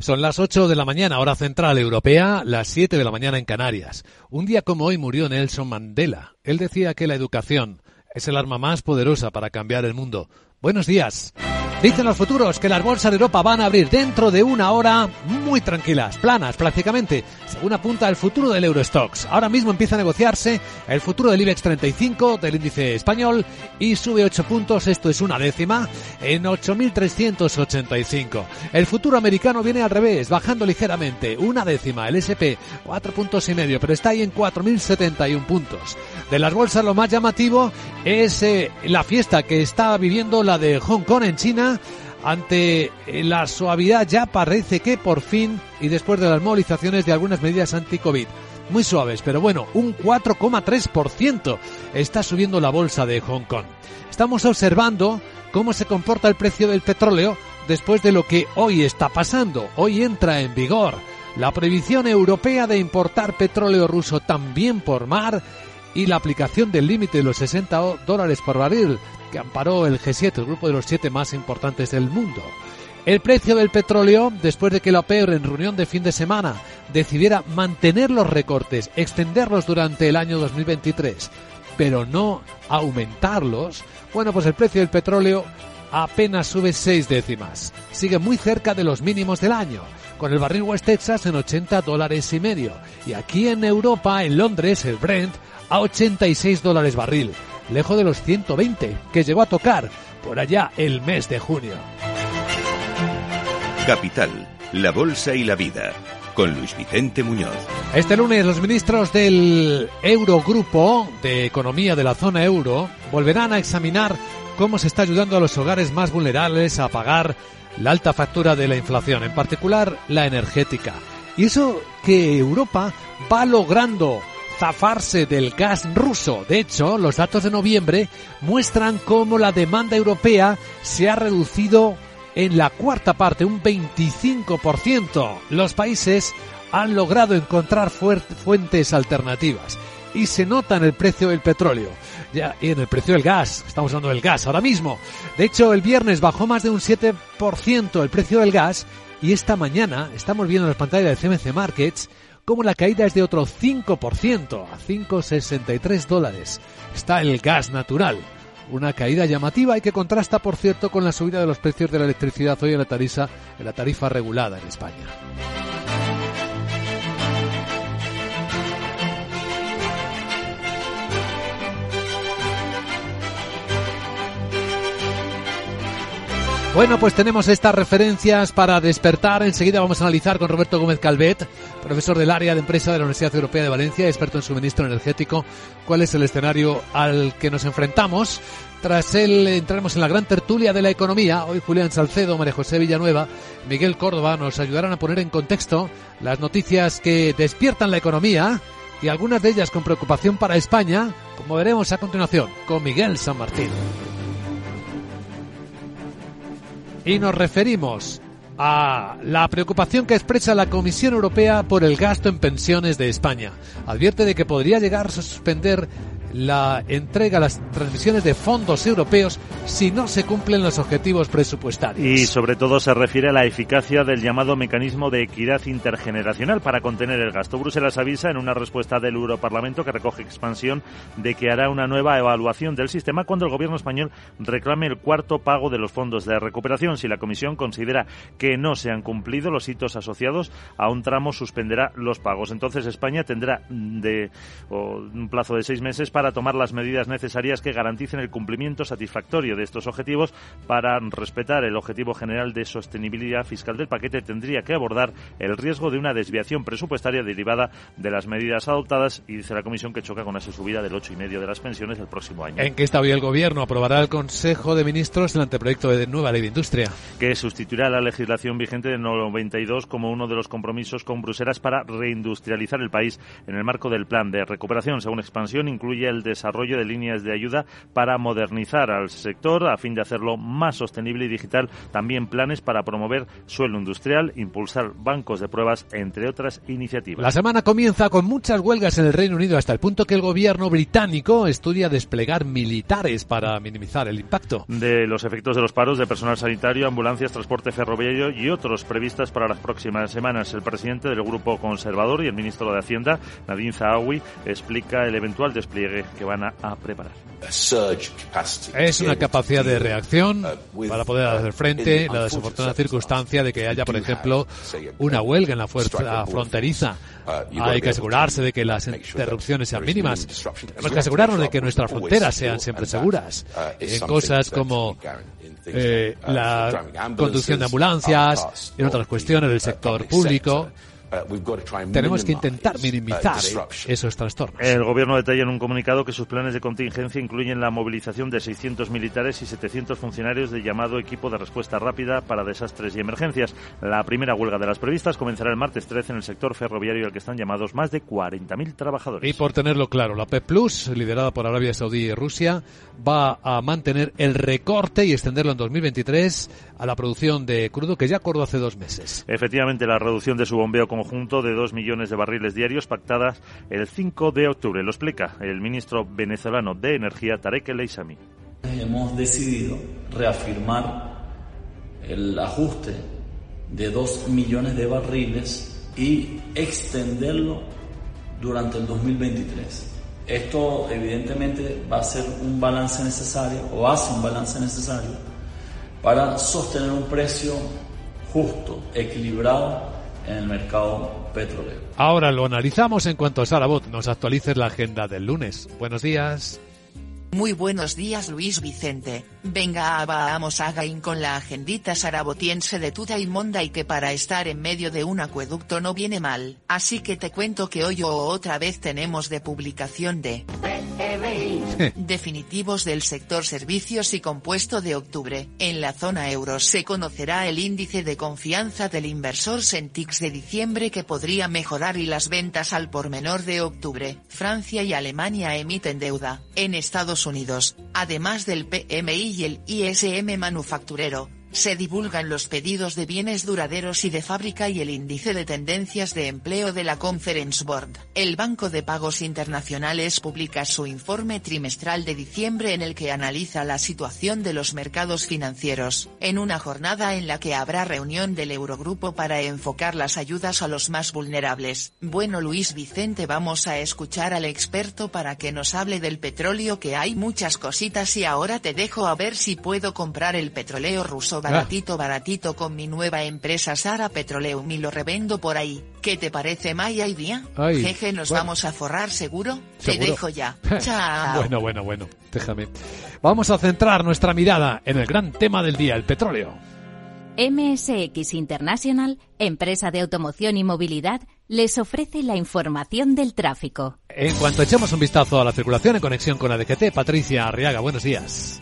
Son las 8 de la mañana, hora central europea, las 7 de la mañana en Canarias. Un día como hoy murió Nelson Mandela. Él decía que la educación es el arma más poderosa para cambiar el mundo. Buenos días. Dicen los futuros que las bolsas de Europa van a abrir dentro de una hora muy tranquilas, planas prácticamente, según apunta el futuro del Eurostox. Ahora mismo empieza a negociarse el futuro del IBEX 35 del índice español y sube 8 puntos, esto es una décima, en 8.385. El futuro americano viene al revés, bajando ligeramente, una décima, el SP 4 puntos y medio, pero está ahí en 4.071 puntos. De las bolsas lo más llamativo es eh, la fiesta que está viviendo la de Hong Kong en China ante la suavidad ya parece que por fin y después de las movilizaciones de algunas medidas anti-COVID. Muy suaves, pero bueno, un 4,3% está subiendo la bolsa de Hong Kong. Estamos observando cómo se comporta el precio del petróleo después de lo que hoy está pasando. Hoy entra en vigor la prohibición europea de importar petróleo ruso también por mar y la aplicación del límite de los 60 dólares por barril que amparó el G7, el grupo de los siete más importantes del mundo. El precio del petróleo, después de que la OPEP en reunión de fin de semana decidiera mantener los recortes, extenderlos durante el año 2023, pero no aumentarlos, bueno, pues el precio del petróleo apenas sube seis décimas. Sigue muy cerca de los mínimos del año, con el barril West Texas en 80 dólares y medio. Y aquí en Europa, en Londres, el Brent a 86 dólares barril lejos de los 120 que llegó a tocar por allá el mes de junio. Capital, la Bolsa y la Vida, con Luis Vicente Muñoz. Este lunes los ministros del Eurogrupo de Economía de la zona euro volverán a examinar cómo se está ayudando a los hogares más vulnerables a pagar la alta factura de la inflación, en particular la energética. Y eso que Europa va logrando zafarse del gas ruso. De hecho, los datos de noviembre muestran cómo la demanda europea se ha reducido en la cuarta parte, un 25%. Los países han logrado encontrar fuentes alternativas y se nota en el precio del petróleo ya, y en el precio del gas. Estamos hablando del gas ahora mismo. De hecho, el viernes bajó más de un 7% el precio del gas y esta mañana estamos viendo en las pantallas de CMC Markets como la caída es de otro 5%, a 5,63 dólares. Está el gas natural. Una caída llamativa y que contrasta, por cierto, con la subida de los precios de la electricidad hoy en la tarifa, en la tarifa regulada en España. Bueno, pues tenemos estas referencias para despertar. Enseguida vamos a analizar con Roberto Gómez Calvet, profesor del área de empresa de la Universidad Europea de Valencia, experto en suministro energético, cuál es el escenario al que nos enfrentamos. Tras él entraremos en la gran tertulia de la economía. Hoy Julián Salcedo, María José Villanueva, Miguel Córdoba nos ayudarán a poner en contexto las noticias que despiertan la economía y algunas de ellas con preocupación para España, como veremos a continuación con Miguel San Martín. Y nos referimos a la preocupación que expresa la Comisión Europea por el gasto en pensiones de España. Advierte de que podría llegar a suspender la entrega, las transmisiones de fondos europeos si no se cumplen los objetivos presupuestarios. Y sobre todo se refiere a la eficacia del llamado mecanismo de equidad intergeneracional para contener el gasto. Bruselas avisa en una respuesta del Europarlamento que recoge expansión de que hará una nueva evaluación del sistema cuando el gobierno español reclame el cuarto pago de los fondos de recuperación. Si la Comisión considera que no se han cumplido los hitos asociados a un tramo, suspenderá los pagos. Entonces España tendrá de un plazo de seis meses para para tomar las medidas necesarias que garanticen el cumplimiento satisfactorio de estos objetivos. Para respetar el objetivo general de sostenibilidad fiscal del paquete, tendría que abordar el riesgo de una desviación presupuestaria derivada de las medidas adoptadas y dice la Comisión que choca con esa subida del 8,5 de las pensiones el próximo año. ¿En qué está hoy el Gobierno? Aprobará el Consejo de Ministros el anteproyecto de nueva ley de industria. Que sustituirá la legislación vigente de 92 como uno de los compromisos con Bruselas para reindustrializar el país en el marco del plan de recuperación. Según expansión, incluye el desarrollo de líneas de ayuda para modernizar al sector a fin de hacerlo más sostenible y digital. También planes para promover suelo industrial, impulsar bancos de pruebas, entre otras iniciativas. La semana comienza con muchas huelgas en el Reino Unido hasta el punto que el gobierno británico estudia desplegar militares para minimizar el impacto. De los efectos de los paros de personal sanitario, ambulancias, transporte ferroviario y otros previstas para las próximas semanas. El presidente del Grupo Conservador y el ministro de Hacienda, Nadine Zahawi, explica el eventual despliegue que van a, preparar. Es una capacidad de reacción para poder hacer frente a la desafortunada circunstancia de que haya, por ejemplo, una huelga en la fuerza fronteriza. Hay que asegurarse de que las interrupciones sean mínimas. Tenemos que asegurarnos de que nuestras fronteras sean siempre seguras. En cosas como eh, la conducción de ambulancias, en otras cuestiones del sector público. Tenemos que intentar uh, minimizar esos trastornos. El gobierno detalla en un comunicado que sus planes de contingencia incluyen la movilización de 600 militares y 700 funcionarios de llamado equipo de respuesta rápida para desastres y emergencias. La primera huelga de las previstas comenzará el martes 13 en el sector ferroviario al que están llamados más de 40.000 trabajadores. Y por tenerlo claro, la PEP Plus, liderada por Arabia Saudí y Rusia, va a mantener el recorte y extenderlo en 2023 a la producción de crudo que ya acordó hace dos meses. Efectivamente, la reducción de su bombeo con conjunto de dos millones de barriles diarios pactadas el 5 de octubre. Lo explica el ministro venezolano de Energía, Tarek El. Hemos decidido reafirmar el ajuste de dos millones de barriles y extenderlo durante el 2023. Esto evidentemente va a ser un balance necesario o hace un balance necesario para sostener un precio justo, equilibrado en el mercado petrolero. Ahora lo analizamos en cuanto a Sarabot nos actualices la agenda del lunes. Buenos días. Muy buenos días Luis Vicente. Venga, vamos a Gain con la agendita sarabotiense de Tuda y Monda y que para estar en medio de un acueducto no viene mal. Así que te cuento que hoy o otra vez tenemos de publicación de definitivos del sector servicios y compuesto de octubre. En la zona euro se conocerá el índice de confianza del inversor Sentix de diciembre que podría mejorar y las ventas al por menor de octubre. Francia y Alemania emiten deuda. En Estados Unidos, además del PMI y el ISM manufacturero, se divulgan los pedidos de bienes duraderos y de fábrica y el índice de tendencias de empleo de la Conference Board. El Banco de Pagos Internacionales publica su informe trimestral de diciembre en el que analiza la situación de los mercados financieros, en una jornada en la que habrá reunión del Eurogrupo para enfocar las ayudas a los más vulnerables. Bueno Luis Vicente vamos a escuchar al experto para que nos hable del petróleo que hay muchas cositas y ahora te dejo a ver si puedo comprar el petróleo ruso Baratito, baratito con mi nueva empresa Sara Petroleum y lo revendo por ahí. ¿Qué te parece Maya y día? Jeje, nos vamos a forrar seguro. Te dejo ya. Chao. bueno, bueno, bueno. Déjame. Vamos a centrar nuestra mirada en el gran tema del día, el petróleo. MSX International, empresa de automoción y movilidad, les ofrece la información del tráfico. En cuanto echemos un vistazo a la circulación en conexión con ADGT, Patricia Arriaga, buenos días.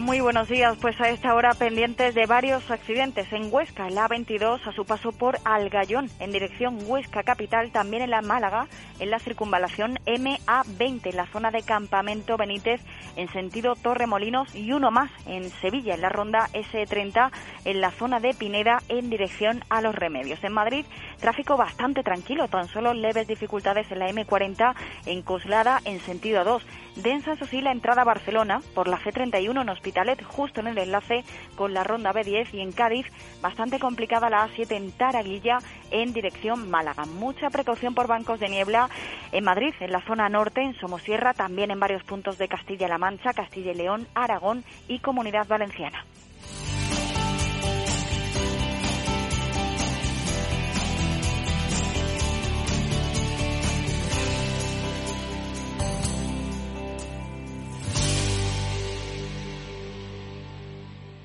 Muy buenos días. Pues a esta hora pendientes de varios accidentes en Huesca, la A22 a su paso por Algayón, en dirección Huesca Capital, también en la Málaga, en la circunvalación MA20, en la zona de Campamento Benítez, en sentido Torremolinos, y uno más en Sevilla, en la ronda S30, en la zona de Pineda, en dirección a Los Remedios. En Madrid, tráfico bastante tranquilo, tan solo leves dificultades en la M40, en Coslada, en sentido 2. Densa, eso sí, la entrada a Barcelona por la G31 en Hospitalet, justo en el enlace con la ronda B10 y en Cádiz, bastante complicada la A7 en Taraguilla en dirección Málaga. Mucha precaución por bancos de niebla en Madrid, en la zona norte, en Somosierra, también en varios puntos de Castilla-La Mancha, Castilla y León, Aragón y Comunidad Valenciana.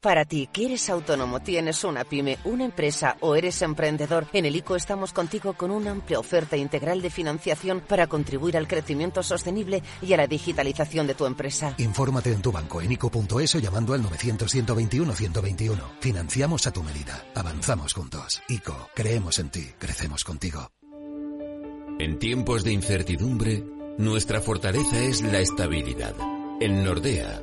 Para ti, que eres autónomo, tienes una pyme, una empresa o eres emprendedor, en el ICO estamos contigo con una amplia oferta integral de financiación para contribuir al crecimiento sostenible y a la digitalización de tu empresa. Infórmate en tu banco en ICO.es o llamando al 900-121-121. Financiamos a tu medida. Avanzamos juntos. ICO, creemos en ti, crecemos contigo. En tiempos de incertidumbre, nuestra fortaleza es la estabilidad. En Nordea,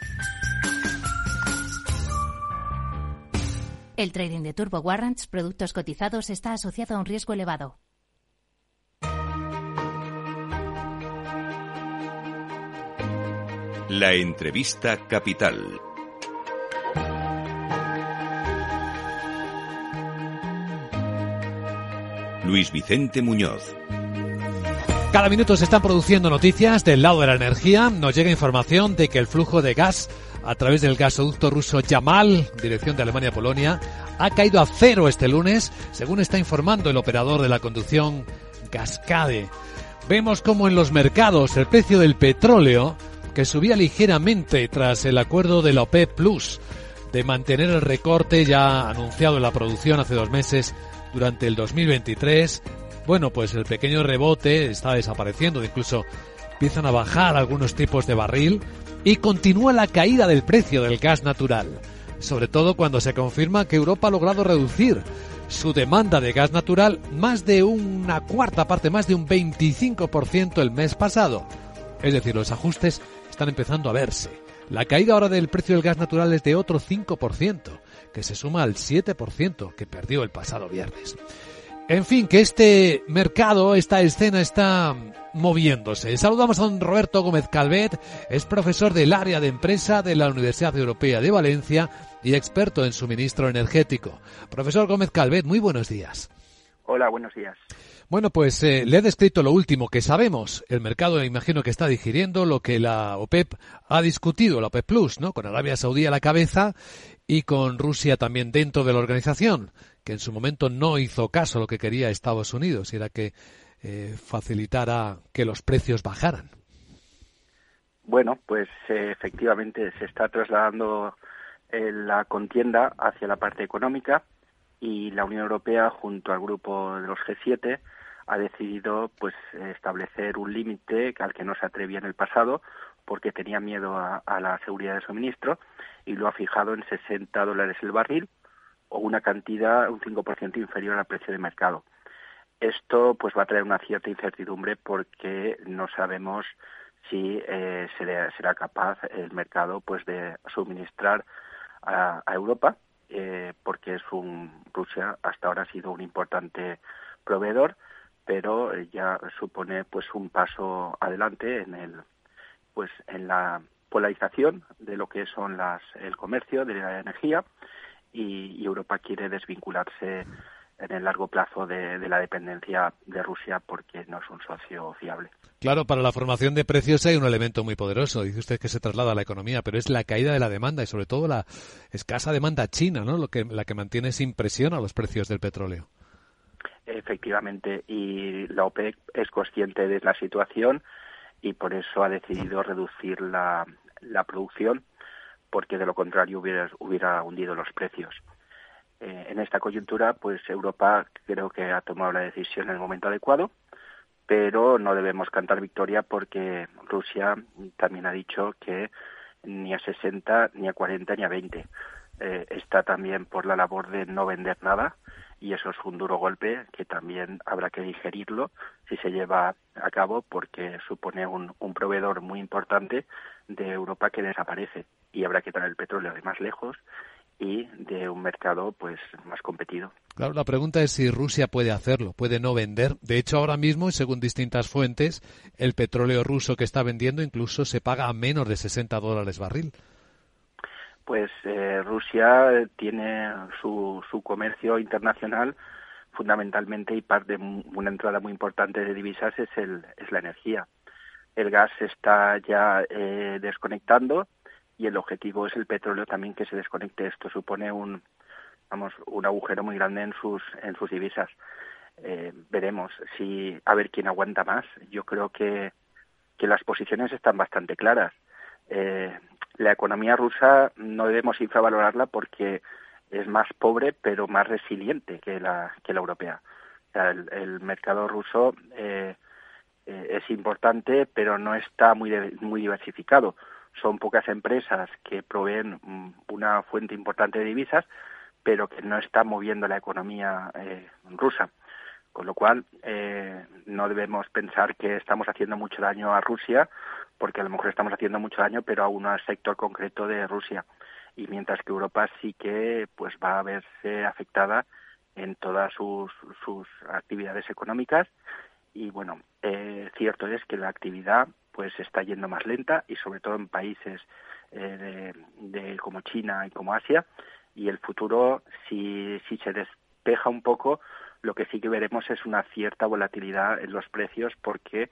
El trading de Turbo Warrants, productos cotizados, está asociado a un riesgo elevado. La entrevista capital. Luis Vicente Muñoz. Cada minuto se están produciendo noticias del lado de la energía. Nos llega información de que el flujo de gas a través del gasoducto ruso Yamal, dirección de Alemania-Polonia, ha caído a cero este lunes, según está informando el operador de la conducción Cascade. Vemos como en los mercados el precio del petróleo, que subía ligeramente tras el acuerdo de la OPEP Plus de mantener el recorte ya anunciado en la producción hace dos meses durante el 2023, bueno, pues el pequeño rebote está desapareciendo, incluso empiezan a bajar algunos tipos de barril y continúa la caída del precio del gas natural, sobre todo cuando se confirma que Europa ha logrado reducir su demanda de gas natural más de una cuarta parte, más de un 25% el mes pasado. Es decir, los ajustes están empezando a verse. La caída ahora del precio del gas natural es de otro 5%, que se suma al 7% que perdió el pasado viernes. En fin, que este mercado, esta escena está moviéndose. Saludamos a don Roberto Gómez Calvet, es profesor del área de empresa de la Universidad Europea de Valencia y experto en suministro energético. Profesor Gómez Calvet, muy buenos días. Hola, buenos días. Bueno, pues eh, le he descrito lo último que sabemos. El mercado, imagino que está digiriendo lo que la OPEP ha discutido, la OPEP Plus, ¿no? Con Arabia Saudí a la cabeza y con Rusia también dentro de la organización, que en su momento no hizo caso a lo que quería Estados Unidos, y era que eh, facilitara que los precios bajaran. Bueno, pues eh, efectivamente se está trasladando eh, la contienda hacia la parte económica y la Unión Europea junto al grupo de los G7 ha decidido pues establecer un límite al que no se atrevía en el pasado porque tenía miedo a, a, la seguridad de suministro y lo ha fijado en 60 dólares el barril o una cantidad un 5% inferior al precio de mercado. Esto pues va a traer una cierta incertidumbre porque no sabemos si eh, será, capaz el mercado pues de suministrar a, Europa eh, porque es un Rusia hasta ahora ha sido un importante proveedor pero ya supone pues un paso adelante en el pues en la polarización de lo que son las el comercio de la energía y Europa quiere desvincularse en el largo plazo de, la dependencia de Rusia porque no es un socio fiable. Claro, para la formación de precios hay un elemento muy poderoso. Dice usted que se traslada a la economía, pero es la caída de la demanda y sobre todo la escasa demanda china, ¿no? Lo que, la que mantiene sin presión a los precios del petróleo. Efectivamente, y la OPEC es consciente de la situación y por eso ha decidido reducir la, la producción, porque de lo contrario hubiera, hubiera hundido los precios. Eh, en esta coyuntura, pues Europa creo que ha tomado la decisión en el momento adecuado, pero no debemos cantar victoria porque Rusia también ha dicho que ni a 60, ni a 40, ni a 20. eh, está también por la labor de no vender nada y eso es un duro golpe que también habrá que digerirlo si se lleva a cabo porque supone un, un proveedor muy importante de Europa que desaparece y habrá que traer el petróleo de más lejos y de un mercado pues más competido. Claro, la pregunta es si Rusia puede hacerlo, puede no vender. De hecho, ahora mismo, según distintas fuentes, el petróleo ruso que está vendiendo incluso se paga a menos de 60 dólares barril. Pues eh, Rusia tiene su, su comercio internacional fundamentalmente y parte una entrada muy importante de divisas es el es la energía. El gas se está ya eh, desconectando y el objetivo es el petróleo también que se desconecte. Esto supone un vamos un agujero muy grande en sus en sus divisas. Eh, veremos si a ver quién aguanta más. Yo creo que que las posiciones están bastante claras. Eh, la economía rusa no debemos infravalorarla porque es más pobre pero más resiliente que la que la europea. el, mercado ruso eh, eh, es importante pero no está muy muy diversificado son pocas empresas que proveen mm, una fuente importante de divisas, pero que no está moviendo la economía eh, rusa. Con lo cual, eh, no debemos pensar que estamos haciendo mucho daño a Rusia, porque a lo mejor estamos haciendo mucho daño, pero a un sector concreto de Rusia. Y mientras que Europa sí que pues va a verse afectada en todas sus, sus actividades económicas. Y bueno, eh, cierto es que la actividad pues está yendo más lenta y sobre todo en países eh, de, como China y como Asia y el futuro si, si se despeja un poco lo que sí que veremos es una cierta volatilidad en los precios porque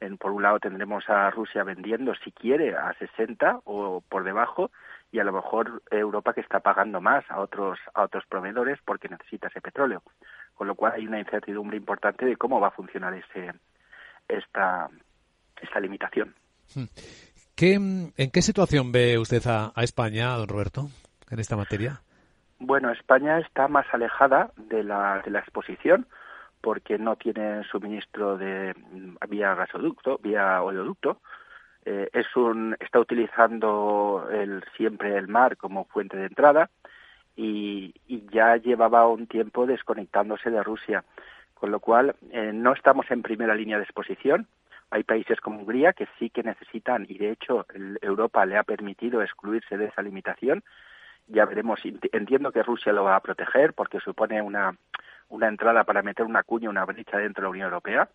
en, por un lado tendremos a Rusia vendiendo si quiere a 60 o por debajo y a lo mejor Europa que está pagando más a otros a otros proveedores porque necesita ese petróleo con lo cual hay una incertidumbre importante de cómo va a funcionar ese esta esta limitación. Hmm. ¿Qué, ¿En qué situación ve usted a, España, don Roberto, en esta materia? Bueno, España está más alejada de la, de la exposición porque no tiene suministro de vía gasoducto, vía oleoducto. Eh, es un, está utilizando el, siempre el mar como fuente de entrada y, ya llevaba un tiempo desconectándose de Rusia, con lo cual eh, no estamos en primera línea de exposición. Hay países como Hungría que sí que necesitan, y de hecho Europa le ha permitido excluirse de esa limitación. Ya veremos, entiendo que Rusia lo va a proteger porque supone una, una entrada para meter una cuña, una brecha dentro de la Unión Europea,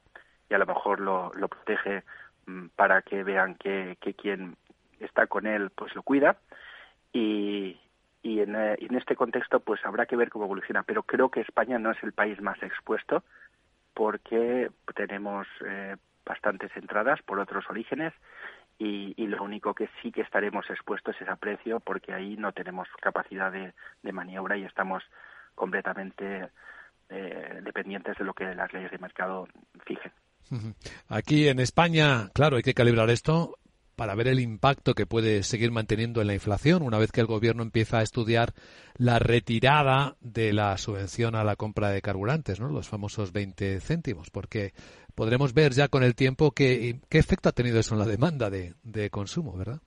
y a lo mejor lo, lo protege mm, para que vean que, que quien está con él pues lo cuida. Y, y en, eh, este contexto pues habrá que ver cómo evoluciona. Pero creo que España no es el país más expuesto porque tenemos eh, bastantes entradas por otros orígenes y, y, lo único que sí que estaremos expuestos es a precio porque ahí no tenemos capacidad de, de maniobra y estamos completamente eh, dependientes de lo que las leyes de mercado fijen. Aquí en España, claro, hay que calibrar esto para ver el impacto que puede seguir manteniendo en la inflación una vez que el gobierno empieza a estudiar la retirada de la subvención a la compra de carburantes, ¿no? los famosos 20 céntimos, porque podremos ver ya con el tiempo qué efecto ha tenido eso en la demanda de, consumo, ¿verdad?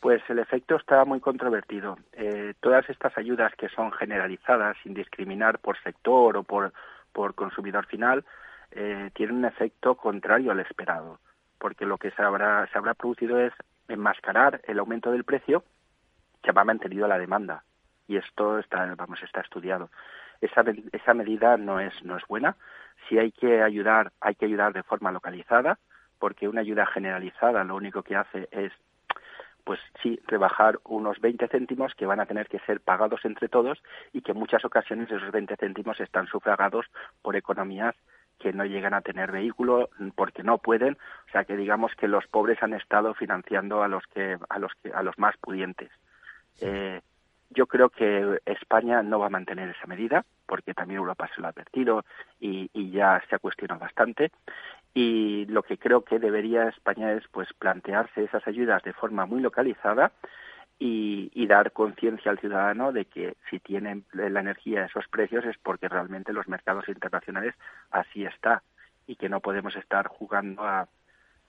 Pues el efecto está muy controvertido. Eh, todas estas ayudas que son generalizadas sin discriminar por sector o por, consumidor final eh, tienen un efecto contrario al esperado porque lo que se habrá, se habrá producido es enmascarar el aumento del precio que ha mantenido la demanda. Y esto está, vamos, está estudiado. Esa, esa medida no es, no es buena. Si hay que ayudar, hay que ayudar de forma localizada, porque una ayuda generalizada lo único que hace es pues sí, rebajar unos 20 céntimos que van a tener que ser pagados entre todos y que en muchas ocasiones esos 20 céntimos están sufragados por economías que no llegan a tener vehículo porque no pueden, o sea que digamos que los pobres han estado financiando a los que a los que a los más pudientes. Eh, yo creo que España no va a mantener esa medida porque también Europa se lo ha advertido y, y ya se ha cuestionado bastante. Y lo que creo que debería España es pues plantearse esas ayudas de forma muy localizada y, dar conciencia al ciudadano de que si tienen la energía esos precios es porque realmente los mercados internacionales así está y que no podemos estar jugando a,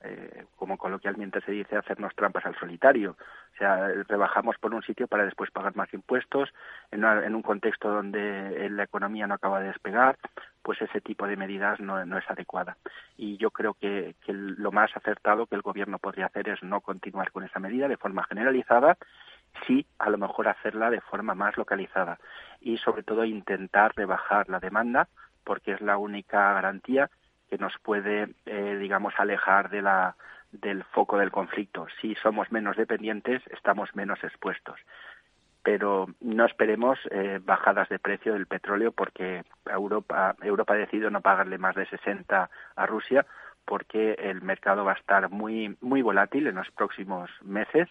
eh, como coloquialmente se dice, hacernos trampas al solitario, O sea, rebajamos por un sitio para después pagar más impuestos, en, un contexto donde la economía no acaba de despegar, pues ese tipo de medidas no, es adecuada. Y yo creo que, que lo más acertado que el Gobierno podría hacer es no continuar con esa medida de forma generalizada, sí a lo mejor hacerla de forma más localizada y sobre todo intentar rebajar la demanda porque es la única garantía que nos puede, eh, digamos, alejar de la, del foco del conflicto. Si somos menos dependientes, estamos menos expuestos. Pero no esperemos eh, bajadas de precio del petróleo porque Europa, Europa ha decidido no pagarle más de 60 a Rusia porque el mercado va a estar muy, muy volátil en los próximos meses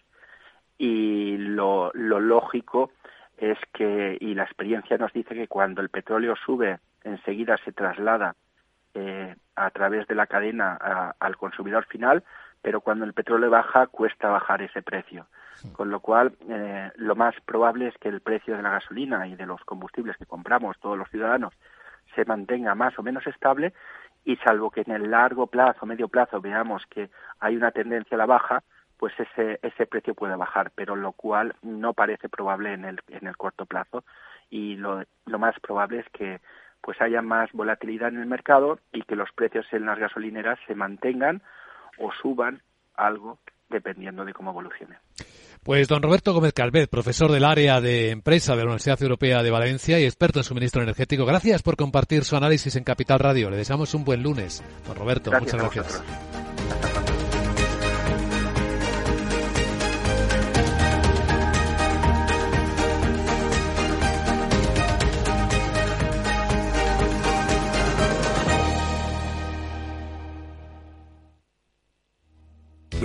y lo, lo lógico es que, y la experiencia nos dice que cuando el petróleo sube, enseguida se traslada eh, a través de la cadena al consumidor final, pero cuando el petróleo baja cuesta bajar ese precio. Con lo cual, eh, lo más probable es que el precio de la gasolina y de los combustibles que compramos todos los ciudadanos se mantenga más o menos estable y salvo que en el largo plazo, medio plazo, veamos que hay una tendencia a la baja, pues ese, ese precio puede bajar, pero lo cual no parece probable en el, en el corto plazo y lo, lo más probable es que pues haya más volatilidad en el mercado y que los precios en las gasolineras se mantengan o suban algo dependiendo de cómo evolucione. Pues don Roberto Gómez Calvet, profesor del área de empresa de la Universidad Europea de Valencia y experto en suministro energético, gracias por compartir su análisis en Capital Radio. Le deseamos un buen lunes. Don Roberto, muchas gracias.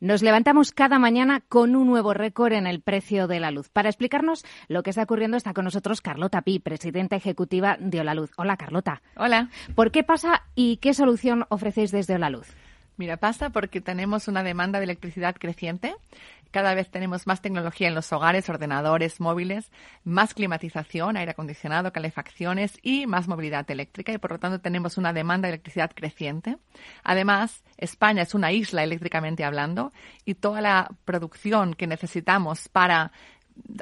Nos levantamos cada mañana con un nuevo récord en el precio de la luz. Para explicarnos lo que está ocurriendo está con nosotros Carlota Pi, presidenta ejecutiva de Luz. Hola, Carlota. Hola. ¿Por qué pasa y qué solución ofrecéis desde Luz? Mira, pasa porque tenemos una demanda de electricidad creciente. Cada vez tenemos más tecnología en los hogares, ordenadores, móviles, más climatización, aire acondicionado, calefacciones y más movilidad eléctrica y por lo tanto tenemos una demanda de electricidad creciente. Además, España es una isla eléctricamente hablando y toda la producción que necesitamos para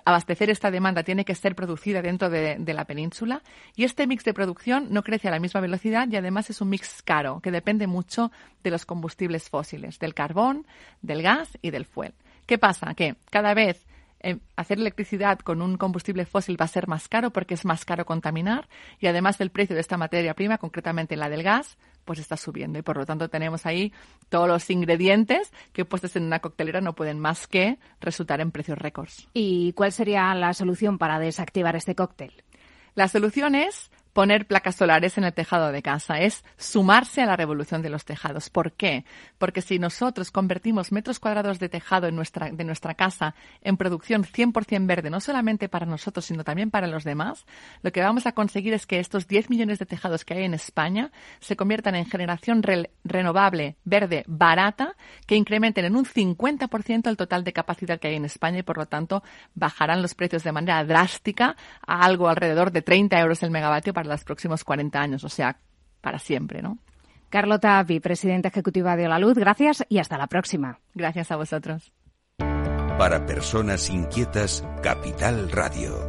abastecer esta demanda tiene que ser producida dentro de, la península y este mix de producción no crece a la misma velocidad y además es un mix caro que depende mucho de los combustibles fósiles, del carbón, del gas y del fuel. ¿Qué pasa? Que cada vez eh, hacer electricidad con un combustible fósil va a ser más caro porque es más caro contaminar y además el precio de esta materia prima, concretamente la del gas, pues está subiendo y por lo tanto tenemos ahí todos los ingredientes que puestos en una coctelera no pueden más que resultar en precios récords. ¿Y cuál sería la solución para desactivar este cóctel? La solución es poner placas solares en el tejado de casa, es sumarse a la revolución de los tejados. ¿Por qué? Porque si nosotros convertimos metros cuadrados de tejado en nuestra, de nuestra casa en producción 100% verde, no solamente para nosotros, sino también para los demás, lo que vamos a conseguir es que estos 10 millones de tejados que hay en España se conviertan en generación renovable, verde, barata, que incrementen en un 50% el total de capacidad que hay en España y, por lo tanto, bajarán los precios de manera drástica a algo alrededor de 30 euros el megavatio los próximos 40 años, o sea, para siempre, ¿no? Carlota vicepresidenta ejecutiva de La Luz, gracias y hasta la próxima. Gracias a vosotros. Para personas inquietas, Capital Radio.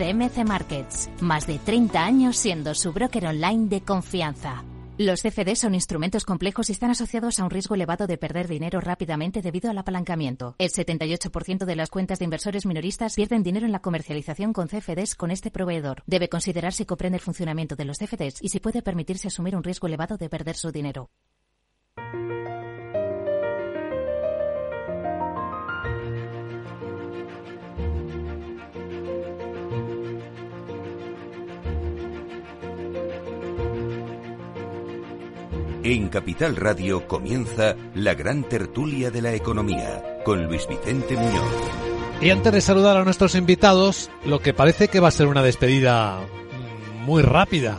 CMC Markets, más de 30 años siendo su broker online de confianza. Los CFD son instrumentos complejos y están asociados a un riesgo elevado de perder dinero rápidamente debido al apalancamiento. El 78% de las cuentas de inversores minoristas pierden dinero en la comercialización con CFDs con este proveedor. Debe considerar si comprende el funcionamiento de los CFDs y si puede permitirse asumir un riesgo elevado de perder su dinero. En Capital Radio comienza la gran tertulia de la economía con Luis Vicente Muñoz. Y antes de saludar a nuestros invitados, lo que parece que va a ser una despedida muy rápida.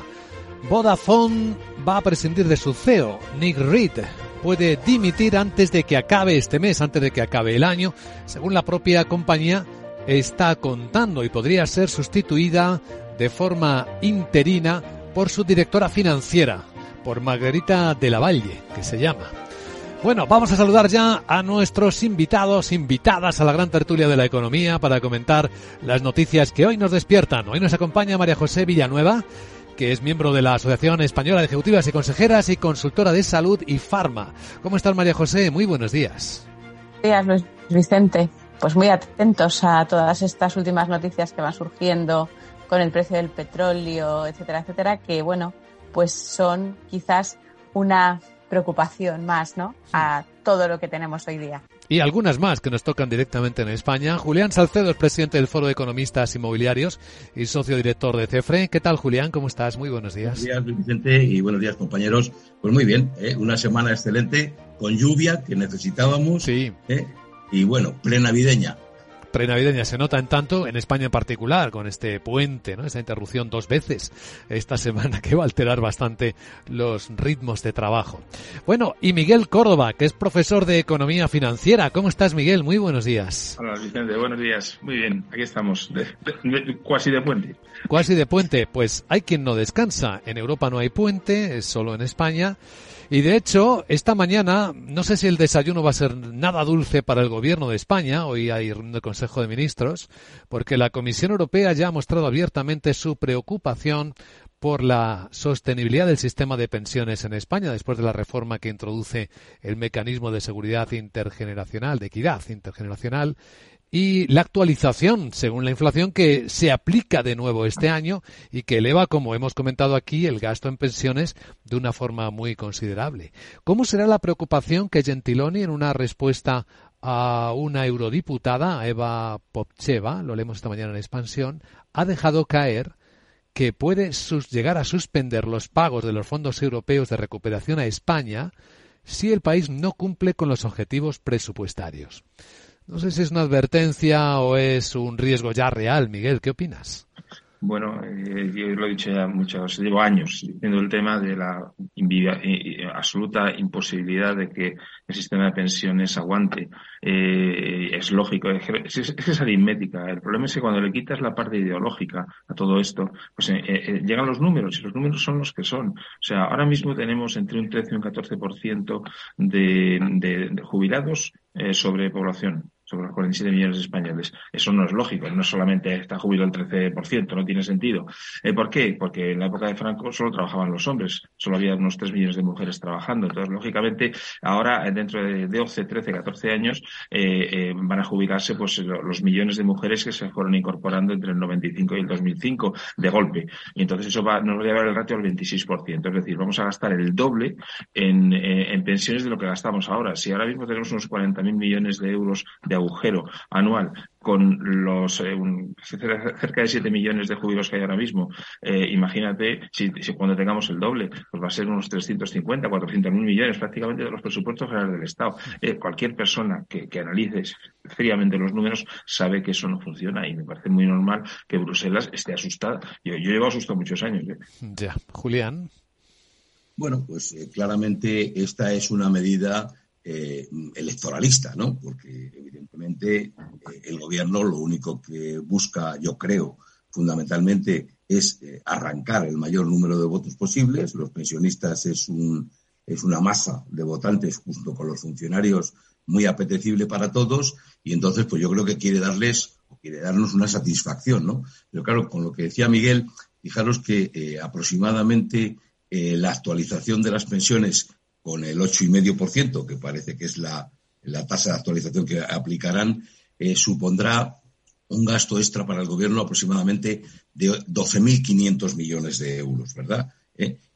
Vodafone va a prescindir de su CEO, Nick Reed. Puede dimitir antes de que acabe este mes, antes de que acabe el año, según la propia compañía está contando y podría ser sustituida de forma interina por su directora financiera, por Margarita de la Valle, que se llama. Bueno, vamos a saludar ya a nuestros invitados, invitadas a la gran tertulia de la economía para comentar las noticias que hoy nos despiertan. Hoy nos acompaña María José Villanueva, que es miembro de la Asociación Española de Ejecutivas y Consejeras y consultora de salud y farma. ¿Cómo estás, María José? Muy buenos días. Buenos días, Luis Vicente. Pues muy atentos a todas estas últimas noticias que van surgiendo con el precio del petróleo, etcétera, etcétera, que bueno, pues son quizás una preocupación más, ¿no? A todo lo que tenemos hoy día. Y algunas más que nos tocan directamente en España. Julián Salcedo es presidente del Foro de Economistas Inmobiliarios y socio director de CEFRE. ¿Qué tal, Julián? ¿Cómo estás? Muy buenos días. Buenos días, Vicente, y buenos días, compañeros. Pues muy bien, ¿eh? una semana excelente, con lluvia que necesitábamos. Sí. ¿eh? Y bueno, plena videña prenavideña se nota en tanto, en España en particular, con este puente, ¿no? esta interrupción dos veces esta semana que va a alterar bastante los ritmos de trabajo. Bueno, y Miguel Córdoba, que es profesor de Economía Financiera. ¿Cómo estás, Miguel? Muy buenos días. Hola, Vicente. Buenos días. Muy bien. Aquí estamos. De, cuasi de puente. Cuasi de puente. Pues hay quien no descansa. En Europa no hay puente, es solo en España. Y de hecho, esta mañana, no sé si el desayuno va a ser nada dulce para el gobierno de España, hoy hay reunión del Consejo de Ministros, porque la Comisión Europea ya ha mostrado abiertamente su preocupación por la sostenibilidad del sistema de pensiones en España después de la reforma que introduce el mecanismo de seguridad intergeneracional, de equidad intergeneracional y la actualización según la inflación que se aplica de nuevo este año y que eleva, como hemos comentado aquí, el gasto en pensiones de una forma muy considerable. ¿Cómo será la preocupación que Gentiloni, en una respuesta a una eurodiputada, Eva Popcheva, lo leemos esta mañana en expansión, ha dejado caer que puede llegar a suspender los pagos de los fondos europeos de recuperación a España si el país no cumple con los objetivos presupuestarios. No sé si es una advertencia o es un riesgo ya real. Miguel, ¿qué opinas? Bueno, eh, yo lo he dicho ya muchos, llevo años diciendo el tema de la eh, absoluta imposibilidad de que el sistema de pensiones aguante. Eh, es lógico, es, es, aritmética. El problema es que cuando le quitas la parte ideológica a todo esto, pues llegan los números y los números son los que son. O sea, ahora mismo tenemos entre un 13 y un 14% de, de, de jubilados sobre población sobre los 47 millones de españoles. Eso no es lógico, no solamente está jubilado el 13%, no tiene sentido. Eh, ¿Por qué? Porque en la época de Franco solo trabajaban los hombres, solo había unos 3 millones de mujeres trabajando. Entonces, lógicamente, ahora, eh, dentro de 12, 13, 14 años, eh, van a jubilarse pues los millones de mujeres que se fueron incorporando entre el 95 y el 2005 de golpe. Y entonces eso va, nos va a llevar el ratio al 26%. Es decir, vamos a gastar el doble en, en pensiones de lo que gastamos ahora. Si ahora mismo tenemos unos 40.000 millones de euros de agujero anual con los eh, cerca de 7 millones de jubilos que hay ahora mismo, eh, imagínate si, cuando tengamos el doble, pues va a ser unos 350, 400 mil millones prácticamente de los presupuestos generales del Estado. Eh, cualquier persona que, que analice fríamente los números sabe que eso no funciona y me parece muy normal que Bruselas esté asustada. Yo, yo llevo asustado muchos años. Ya, Julián. Bueno, pues claramente esta es una medida eh, electoralista, ¿no? Porque evidentemente eh, el gobierno lo único que busca, yo creo, fundamentalmente es eh, arrancar el mayor número de votos posibles. Los pensionistas es un es una masa de votantes junto con los funcionarios muy apetecible para todos y entonces pues yo creo que quiere darles quiere darnos una satisfacción, ¿no? Pero claro, con lo que decía Miguel, fijaros que aproximadamente la actualización de las pensiones con el 8,5%, que parece que es la, tasa de actualización que aplicarán, eh, supondrá un gasto extra para el gobierno aproximadamente de 12.500 millones de euros, ¿verdad?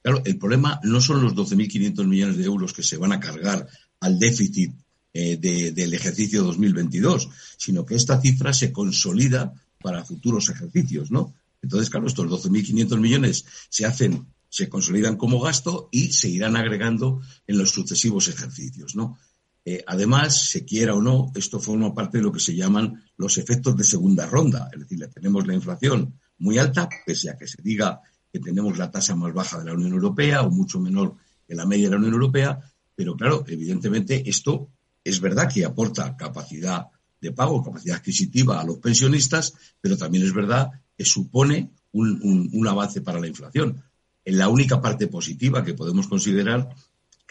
Claro, el problema no son los 12.500 millones de euros que se van a cargar al déficit eh, del ejercicio 2022, sino que esta cifra se consolida para futuros ejercicios, ¿no? Entonces, claro, estos 12.500 millones se hacen, se consolidan como gasto y se irán agregando en los sucesivos ejercicios, ¿no? Eh, además, se quiera o no, esto forma parte de lo que se llaman los efectos de segunda ronda. Es decir, tenemos la inflación muy alta, pese a que se diga que tenemos la tasa más baja de la Unión Europea o mucho menor que la media de la Unión Europea, pero claro, evidentemente esto es verdad que aporta capacidad de pago, capacidad adquisitiva a los pensionistas, pero también es verdad que supone un, avance para la inflación. La única parte positiva que podemos considerar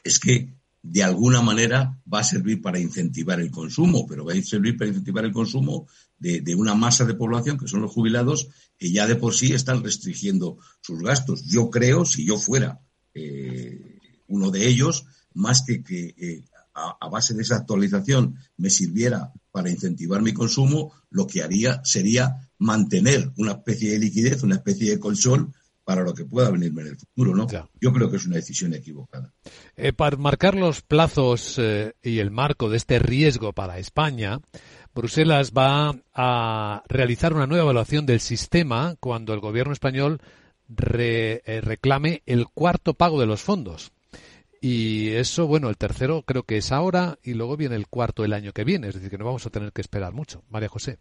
es que de alguna manera va a servir para incentivar el consumo, pero va a servir para incentivar el consumo de, una masa de población que son los jubilados que ya de por sí están restringiendo sus gastos. Yo creo, si yo fuera eh, uno de ellos, más que eh, a, base de esa actualización me sirviera para incentivar mi consumo, lo que haría sería mantener una especie de liquidez, una especie de colchón para lo que pueda venirme en el futuro, ¿no? Yo creo que es una decisión equivocada. Eh, para marcar los plazos eh, y el marco de este riesgo para España, Bruselas va a realizar una nueva evaluación del sistema cuando el gobierno español eh, reclame el cuarto pago de los fondos. Y eso, bueno, el tercero creo que es ahora y luego viene el cuarto el año que viene, es decir, que no vamos a tener que esperar mucho. María José.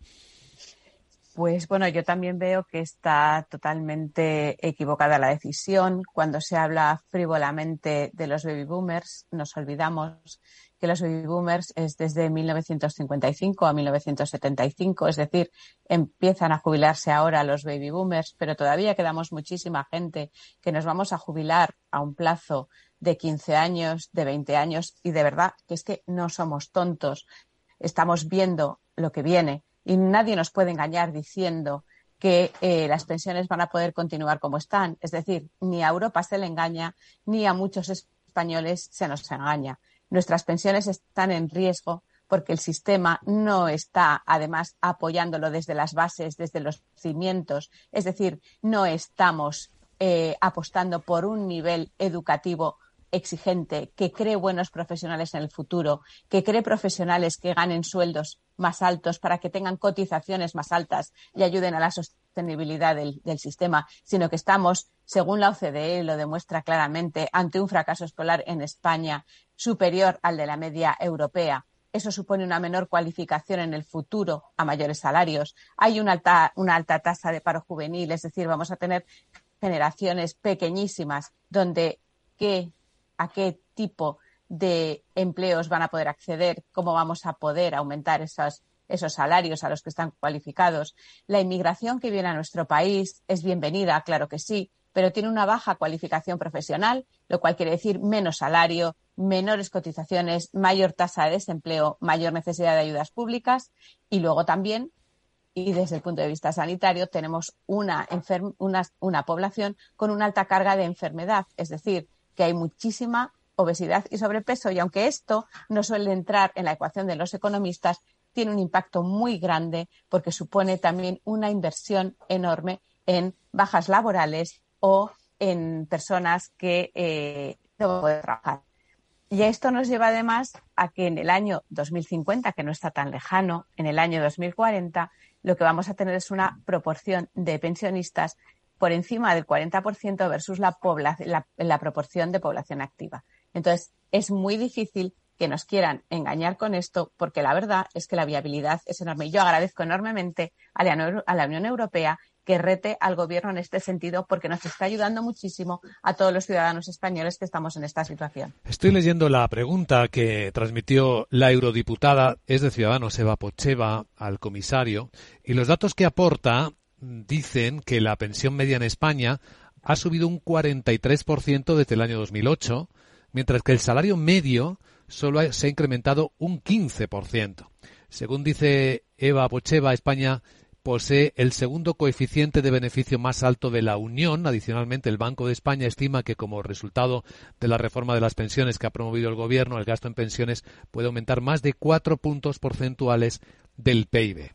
Pues bueno, yo también veo que está totalmente equivocada la decisión. Cuando se habla frívolamente de los baby boomers, nos olvidamos que los baby boomers es desde 1955 a 1975, es decir, empiezan a jubilarse ahora los baby boomers, pero todavía quedamos muchísima gente que nos vamos a jubilar a un plazo de 15 años, de 20 años, y de verdad que es que no somos tontos. Estamos viendo lo que viene y nadie nos puede engañar diciendo que eh, las pensiones van a poder continuar como están. Es decir, ni a Europa se le engaña, ni a muchos españoles se nos engaña. Nuestras pensiones están en riesgo porque el sistema no está, además, apoyándolo desde las bases, desde los cimientos. Es decir, no estamos eh, apostando por un nivel educativo exigente, que cree buenos profesionales en el futuro, que cree profesionales que ganen sueldos más altos para que tengan cotizaciones más altas y ayuden a la sostenibilidad del, sistema, sino que estamos, según la OCDE lo demuestra claramente, ante un fracaso escolar en España superior al de la media europea. Eso supone una menor cualificación en el futuro a mayores salarios. Hay una alta, una alta tasa de paro juvenil, es decir, vamos a tener generaciones pequeñísimas donde qué a qué tipo de empleos van a poder acceder, cómo vamos a poder aumentar esos, salarios a los que están cualificados. La inmigración que viene a nuestro país es bienvenida, claro que sí, pero tiene una baja cualificación profesional, lo cual quiere decir menos salario, menores cotizaciones, mayor tasa de desempleo, mayor necesidad de ayudas públicas y luego también, y desde el punto de vista sanitario, tenemos una, una, una población con una alta carga de enfermedad, es decir, que hay muchísima obesidad y sobrepeso y aunque esto no suele entrar en la ecuación de los economistas, tiene un impacto muy grande porque supone también una inversión enorme en bajas laborales o en personas que eh, no pueden trabajar. Y esto nos lleva además a que en el año 2050, que no está tan lejano, en el año 2040, lo que vamos a tener es una proporción de pensionistas por encima del 40% versus la, la, proporción de población activa. Entonces, es muy difícil que nos quieran engañar con esto, porque la verdad es que la viabilidad es enorme. Yo agradezco enormemente a la, a la, Unión Europea que rete al Gobierno en este sentido, porque nos está ayudando muchísimo a todos los ciudadanos españoles que estamos en esta situación. Estoy leyendo la pregunta que transmitió la eurodiputada, es de Ciudadanos, Eva Pocheva, al comisario, y los datos que aporta dicen que la pensión media en España ha subido un 43% desde el año 2008, mientras que el salario medio solo se ha incrementado un 15%. Según dice Eva Pocheva, España posee el segundo coeficiente de beneficio más alto de la Unión. Adicionalmente, el Banco de España estima que como resultado de la reforma de las pensiones que ha promovido el Gobierno, el gasto en pensiones puede aumentar más de cuatro puntos porcentuales del PIB.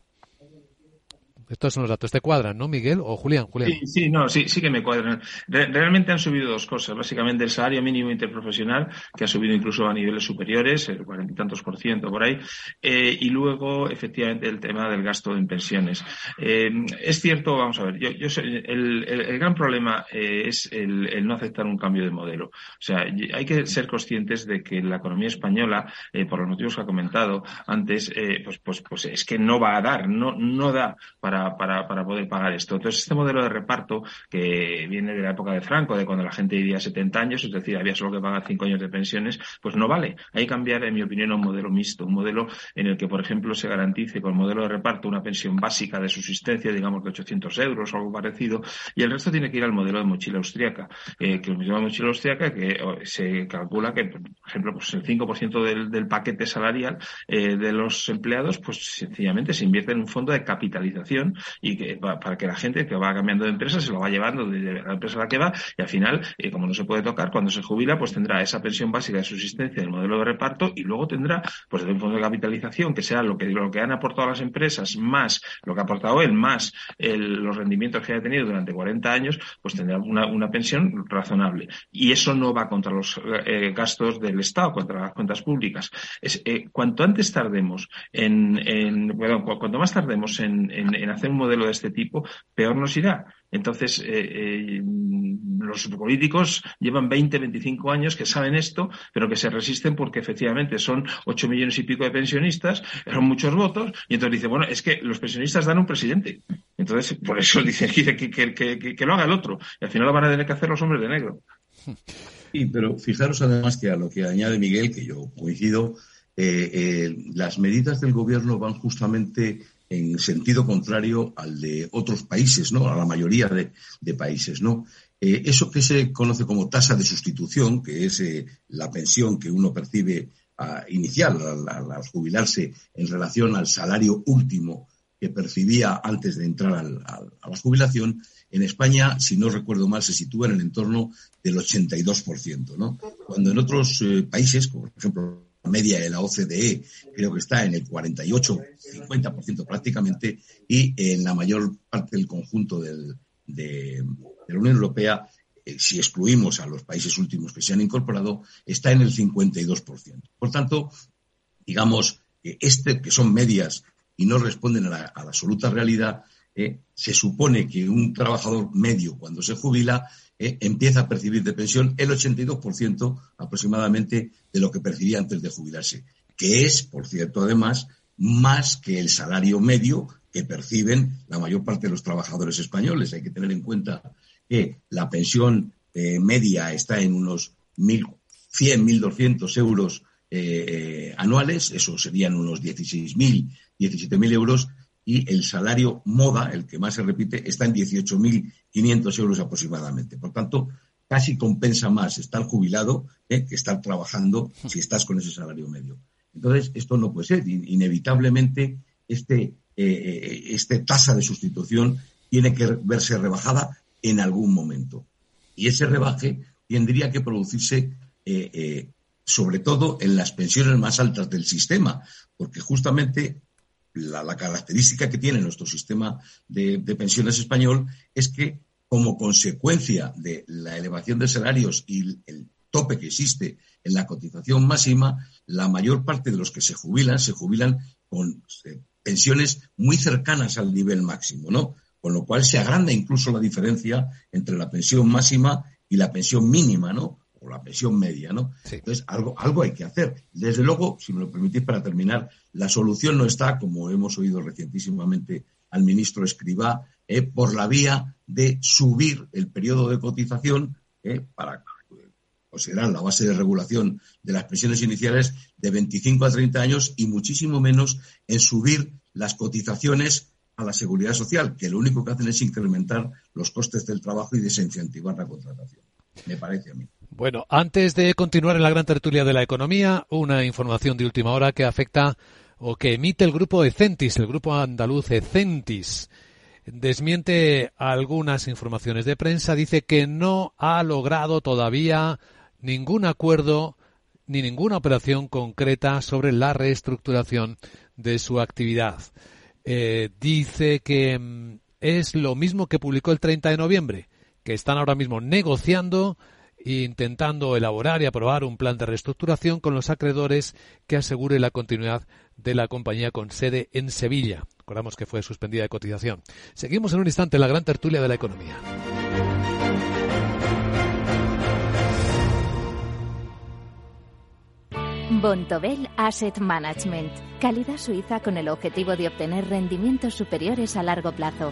Estos son los datos. ¿Te cuadran, no, Miguel? ¿O Julián? Julián. Sí, sí, no, sí, sí que me cuadran. realmente han subido dos cosas. Básicamente el salario mínimo interprofesional, que ha subido incluso a niveles superiores, el cuarenta y tantos por ciento por ahí. Eh, y luego, efectivamente, el tema del gasto en pensiones. Eh, es cierto, vamos a ver, yo, yo el, el, gran problema eh, es el, el, no aceptar un cambio de modelo. O sea, hay que ser conscientes de que la economía española, por los motivos que ha comentado antes, pues, pues, pues es que no va a dar, no, no da para para, poder pagar esto. Entonces, este modelo de reparto que viene de la época de Franco, de cuando la gente vivía 70 años, es decir, había solo que pagar 5 años de pensiones, pues no vale. Hay que cambiar, en mi opinión, a un modelo mixto, un modelo en el que, por ejemplo, se garantice con el modelo de reparto una pensión básica de subsistencia, digamos de 800 euros o algo parecido, y el resto tiene que ir al modelo de mochila austriaca, eh, que el modelo de mochila austriaca que se calcula que, por ejemplo, pues el 5% del, del paquete salarial eh, de los empleados, pues sencillamente se invierte en un fondo de capitalización y que para que la gente que va cambiando de empresa se lo va llevando de la empresa a la que va y al final, eh, como no se puede tocar, cuando se jubila, pues tendrá esa pensión básica de subsistencia del modelo de reparto y luego tendrá, pues un fondo de capitalización que sea lo que, lo que han aportado las empresas más lo que ha aportado él, más los rendimientos que haya tenido durante 40 años, pues tendrá una, una pensión razonable. Y eso no va contra los eh, gastos del Estado, contra las cuentas públicas. Eh, cuanto antes tardemos en, en cuanto más tardemos en hacer un modelo de este tipo, peor nos irá. Entonces, eh, eh, los políticos llevan 20, 25 años que saben esto, pero que se resisten porque efectivamente son 8 millones y pico de pensionistas, son muchos votos, y entonces dice, bueno, es que los pensionistas dan un presidente. Entonces, por eso dice, que, que, que, que, lo haga el otro. Y al final lo van a tener que hacer los hombres de negro. Sí, pero fijaros además que a lo que añade Miguel, que yo coincido, eh, las medidas del gobierno van justamente en sentido contrario al de otros países, ¿no? A la mayoría de, países, ¿no? Eh, eso que se conoce como tasa de sustitución, que es eh, la pensión que uno percibe inicial al, jubilarse en relación al salario último que percibía antes de entrar a la jubilación, en España, si no recuerdo mal, se sitúa en el entorno del 82%, ¿no? Cuando en otros eh, países, como por ejemplo media de la OCDE creo que está en el 48-50% prácticamente y en la mayor parte del conjunto del, de, la Unión Europea, eh, si excluimos a los países últimos que se han incorporado, está en el 52%. Por tanto, digamos, que este, que son medias y no responden a la, absoluta realidad, eh, se supone que un trabajador medio cuando se jubila eh, empieza a percibir de pensión el 82% aproximadamente de lo que percibía antes de jubilarse, que es, por cierto, además, más que el salario medio que perciben la mayor parte de los trabajadores españoles. Hay que tener en cuenta que la pensión eh, media está en unos 1.100, 1.200 euros eh, anuales, eso serían unos 16.000, 17.000 euros, y el salario moda, el que más se repite, está en 18.500 euros aproximadamente. Por tanto, casi compensa más estar jubilado eh, que estar trabajando si estás con ese salario medio. Entonces, esto no puede ser. Inevitablemente, este, eh, eh, este tasa de sustitución tiene que verse rebajada en algún momento. Y ese rebaje tendría que producirse sobre todo en las pensiones más altas del sistema, porque justamente la, característica que tiene nuestro sistema de, pensiones español es que, como consecuencia de la elevación de salarios y el tope que existe en la cotización máxima, la mayor parte de los que se jubilan se jubilan con eh, pensiones muy cercanas al nivel máximo, ¿no? Con lo cual se agranda incluso la diferencia entre la pensión máxima y la pensión mínima, ¿no? O la pensión media, ¿no? Entonces, algo, algo hay que hacer. Desde luego, si me lo permitís para terminar, la solución no está, como hemos oído recientísimamente al ministro Escribá, eh, por la vía de subir el periodo de cotización eh, para considerar la base de regulación de las pensiones iniciales de 25 a 30 años y muchísimo menos en subir las cotizaciones a la seguridad social, que lo único que hacen es incrementar los costes del trabajo y desincentivar la contratación. Me parece a mí. Bueno, antes de continuar en la gran tertulia de la economía, una información de última hora que afecta o que emite el grupo Ecentis, el grupo andaluz Ecentis. Desmiente algunas informaciones de prensa, dice que no ha logrado todavía ningún acuerdo ni ninguna operación concreta sobre la reestructuración de su actividad. Eh, dice que mm, es lo mismo que publicó el 30 de noviembre, que están ahora mismo negociando intentando elaborar y aprobar un plan de reestructuración con los acreedores que asegure la continuidad de la compañía con sede en Sevilla. Recordamos que fue suspendida de cotización. Seguimos en un instante en la gran tertulia de la economía. Bontobel Asset Management, calidad suiza con el objetivo de obtener rendimientos superiores a largo plazo.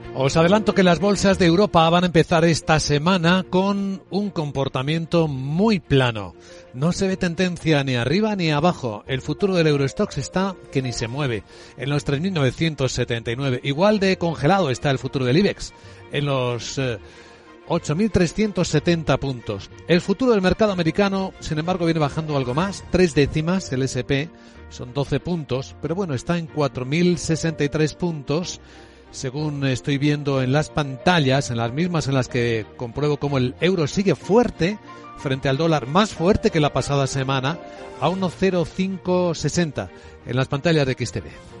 Os adelanto que las bolsas de Europa van a empezar esta semana con un comportamiento muy plano. No se ve tendencia ni arriba ni abajo. El futuro del Eurostox está que ni se mueve. En los 3.979. Igual de congelado está el futuro del IBEX. En los 8.370 eh, puntos. El futuro del mercado americano, sin embargo, viene bajando algo más. Tres décimas. El SP son 12 puntos. Pero bueno, está en 4.063 puntos según estoy viendo en las pantallas, en las mismas en las que compruebo cómo el euro sigue fuerte frente al dólar, más fuerte que la pasada semana, a 1,0560 en las pantallas de XTV.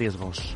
riesgos.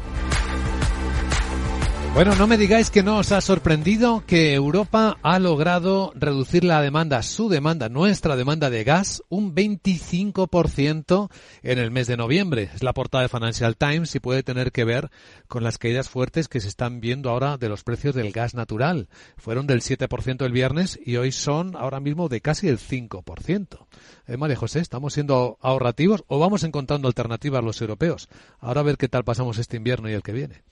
Bueno, no me digáis que no os ha sorprendido que Europa ha logrado reducir la demanda, su demanda, nuestra demanda de gas, un 25% en el mes de noviembre. Es la portada de Financial Times y puede tener que ver con las caídas fuertes que se están viendo ahora de los precios del gas natural. Fueron del 7% el viernes y hoy son ahora mismo de casi el 5%. Eh, María José, ¿estamos siendo ahorrativos o vamos encontrando alternativas los europeos? Ahora a ver qué tal pasamos este invierno y el que viene.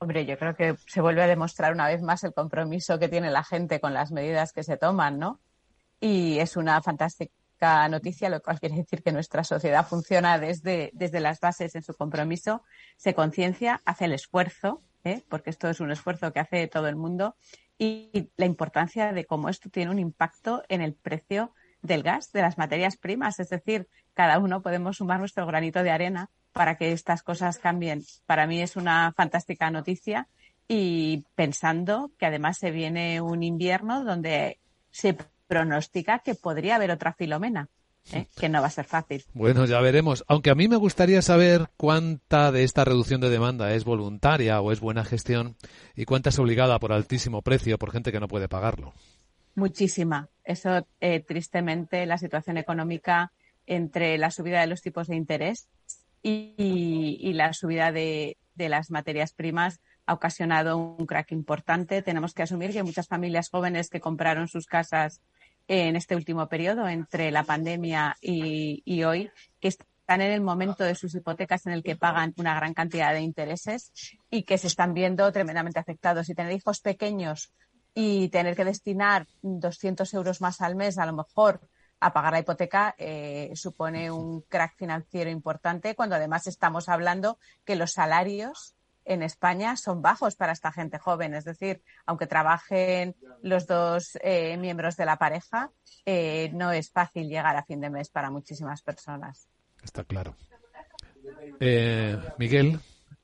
Hombre, yo creo que se vuelve a demostrar una vez más el compromiso que tiene la gente con las medidas que se toman, ¿no? Y es una fantástica noticia, lo cual quiere decir que nuestra sociedad funciona desde, desde las bases en su compromiso, se conciencia, hace el esfuerzo, ¿eh? porque esto es un esfuerzo que hace todo el mundo, y la importancia de cómo esto tiene un impacto en el precio del gas, de las materias primas. Es decir, cada uno podemos sumar nuestro granito de arena para que estas cosas cambien. Para mí es una fantástica noticia y pensando que además se viene un invierno donde se pronostica que podría haber otra filomena. ¿eh? que no va a ser fácil. Bueno, ya veremos. Aunque a mí me gustaría saber cuánta de esta reducción de demanda es voluntaria o es buena gestión y cuánta es obligada por altísimo precio por gente que no puede pagarlo. Muchísima. Eso, eh, tristemente, la situación económica entre la subida de los tipos de interés y, la subida de, las materias primas ha ocasionado un crack importante. Tenemos que asumir que muchas familias jóvenes que compraron sus casas en este último periodo, entre la pandemia y, hoy, que están en el momento de sus hipotecas en el que pagan una gran cantidad de intereses y que se están viendo tremendamente afectados. Y tener hijos pequeños y tener que destinar 200 euros más al mes, a lo mejor, a pagar la hipoteca eh, supone un crack financiero importante cuando además estamos hablando que los salarios en España son bajos para esta gente joven. Es decir, aunque trabajen los dos eh, miembros de la pareja, eh, no es fácil llegar a fin de mes para muchísimas personas. Está claro. Eh, Miguel.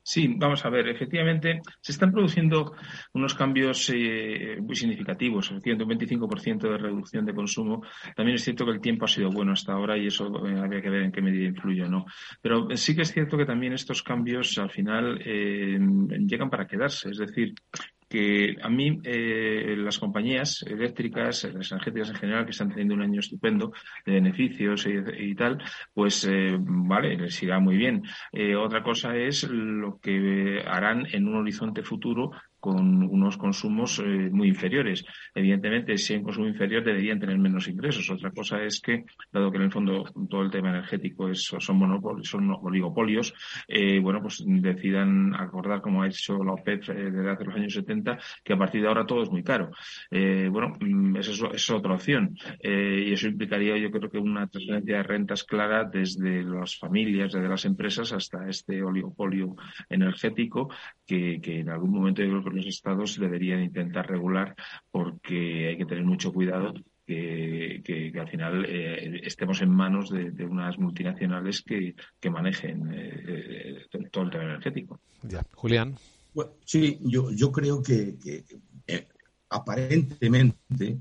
Sí, vamos a ver, efectivamente se están produciendo unos cambios eh, muy significativos, efectivamente un 25% de reducción de consumo. También es cierto que el tiempo ha sido bueno hasta ahora y eso eh, habría que ver en qué medida influye o no. Pero sí que es cierto que también estos cambios al final eh, llegan para quedarse. Es decir, que a mí eh, las compañías eléctricas, las energéticas en general, que están teniendo un año estupendo de beneficios y, tal, pues eh, vale, les irá muy bien. Eh, otra cosa es lo que harán en un horizonte futuro con unos consumos eh, muy inferiores. Evidentemente, si hay consumo inferior, deberían tener menos ingresos. Otra cosa es que, dado que en el fondo todo el tema energético es, son monopolios, oligopolios, eh, bueno, pues decidan acordar, como ha hecho la OPEP eh, desde hace los años 70, que a partir de ahora todo es muy caro. bueno, mm, esa es, otra opción. y eso implicaría, yo creo que una transferencia de rentas clara desde las familias, desde las empresas, hasta este oligopolio energético, que, que en algún momento yo creo que los estados deberían intentar regular porque hay que tener mucho cuidado que, al final eh, estemos en manos de, unas multinacionales que, manejen eh, eh, todo el tema energético. Ya. Julián. sí, yo, yo creo que, aparentemente,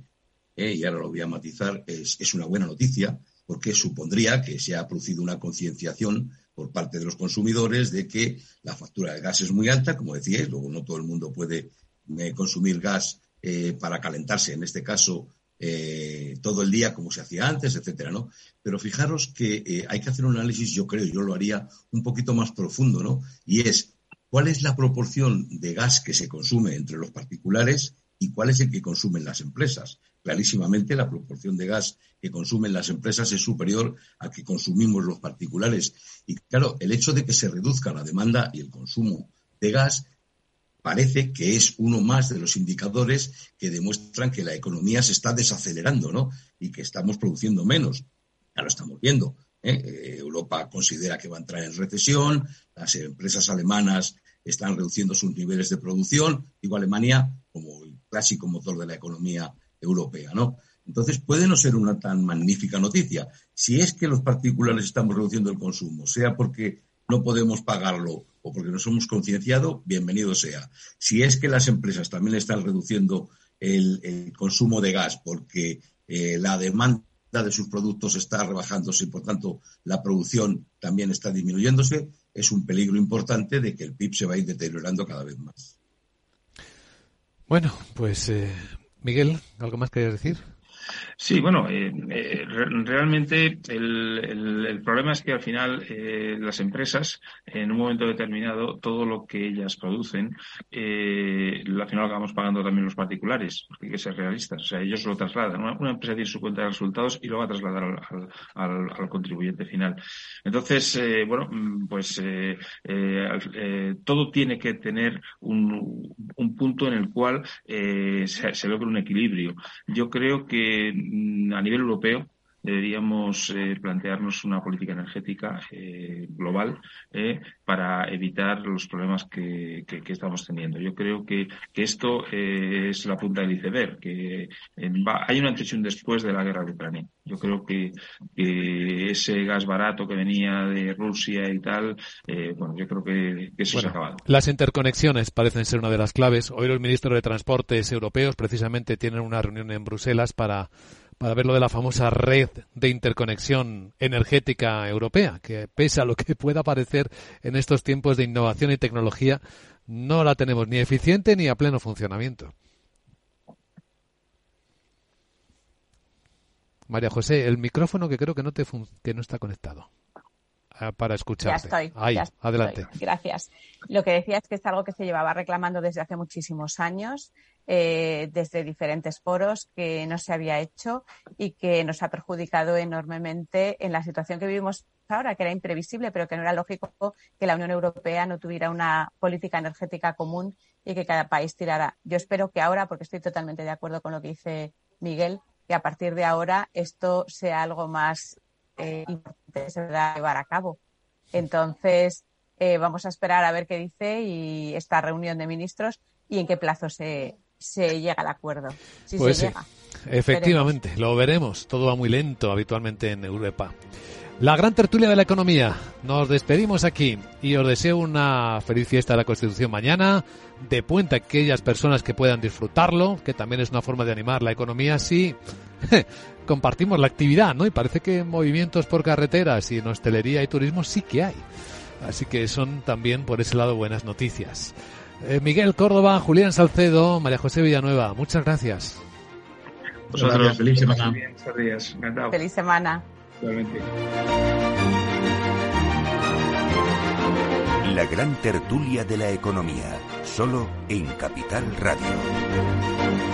y ahora lo voy a matizar, es, es una buena noticia porque supondría que se ha producido una concienciación por parte de los consumidores de que la factura de gas es muy alta, como decíais, luego no todo el mundo puede eh, consumir gas eh, para calentarse, en este caso eh, todo el día como se hacía antes, etcétera, ¿no? Pero fijaros que hay que hacer un análisis, yo creo, yo lo haría un poquito más profundo, ¿no? Y es cuál es la proporción de gas que se consume entre los particulares y cuál es el que consumen las empresas. Clarísimamente la proporción de gas que consumen las empresas es superior a que consumimos los particulares. Y claro, el hecho de que se reduzca la demanda y el consumo de gas parece que es uno más de los indicadores que demuestran que la economía se está desacelerando, ¿no? Y que estamos produciendo menos. Ya lo estamos viendo. ¿eh? Eh, Europa considera que va a entrar en recesión, las empresas alemanas están reduciendo sus niveles de producción, digo Alemania como el clásico motor de la economía europea, ¿no? Entonces puede no ser una tan magnífica noticia. Si es que los particulares estamos reduciendo el consumo, sea porque no podemos pagarlo o porque nos hemos concienciado, bienvenido sea. Si es que las empresas también están reduciendo el, consumo de gas porque eh, la demanda de sus productos está rebajándose y por tanto la producción también está disminuyéndose, es un peligro importante de que el PIB se va a ir deteriorando cada vez más. Bueno, pues eh, Miguel, ¿algo más que decir? Sí, bueno, eh, eh, realmente el, problema es que al final eh, las empresas, en un momento determinado, todo lo que ellas producen, al final lo acabamos pagando también los particulares, porque hay que ser realistas. O sea, ellos lo trasladan. Una, empresa tiene su cuenta de resultados y lo va a trasladar al, contribuyente final. Entonces, bueno, mm, pues todo tiene que tener un, punto en el cual se, se logre un equilibrio. Yo creo que Mm, a nivel europeo deberíamos eh, plantearnos una política energética eh, global eh, para evitar los problemas que, estamos teniendo. Yo creo que, esto es la punta del iceberg, que hay una antes y un después de la guerra de Ucrania. Yo creo que, ese gas barato que venía de Rusia y tal, bueno, yo creo que, eso se ha acabado. Las interconexiones parecen ser una de las claves. Hoy los ministros de Transportes europeos precisamente tienen una reunión en Bruselas para para ver lo de la famosa red de interconexión energética europea, que pese a lo que pueda parecer en estos tiempos de innovación y tecnología, no la tenemos ni eficiente ni a pleno funcionamiento. María José, el micrófono que creo que no te que no está conectado ah, para escucharte. Ya estoy. Ahí, adelante. Gracias. Lo que decía es que es algo que se llevaba reclamando desde hace muchísimos años eh, desde diferentes foros que no se había hecho y que nos ha perjudicado enormemente en la situación que vivimos ahora, que era imprevisible, pero que no era lógico que la Unión Europea no tuviera una política energética común y que cada país tirara. Yo espero que ahora, porque estoy totalmente de acuerdo con lo que dice Miguel, que a partir de ahora esto sea algo más eh, importante se a llevar a cabo. Entonces, eh, vamos a esperar a ver qué dice y esta reunión de ministros y en qué plazo se, se llega al acuerdo. Si pues se sí, llega. efectivamente, lo veremos. Todo va muy lento habitualmente en Europa. La gran tertulia de la economía. Nos despedimos aquí y os deseo una feliz fiesta de la Constitución mañana. De puente a aquellas personas que puedan disfrutarlo, que también es una forma de animar la economía si compartimos la actividad, ¿no? Y parece que movimientos por carreteras y en hostelería y turismo sí que hay. Así que son también por ese lado buenas noticias. Eh, Miguel Córdoba, Julián Salcedo, María José Villanueva, muchas gracias. Vosotros, feliz semana. Feliz semana. La gran tertulia de la economía, solo en Capital Radio.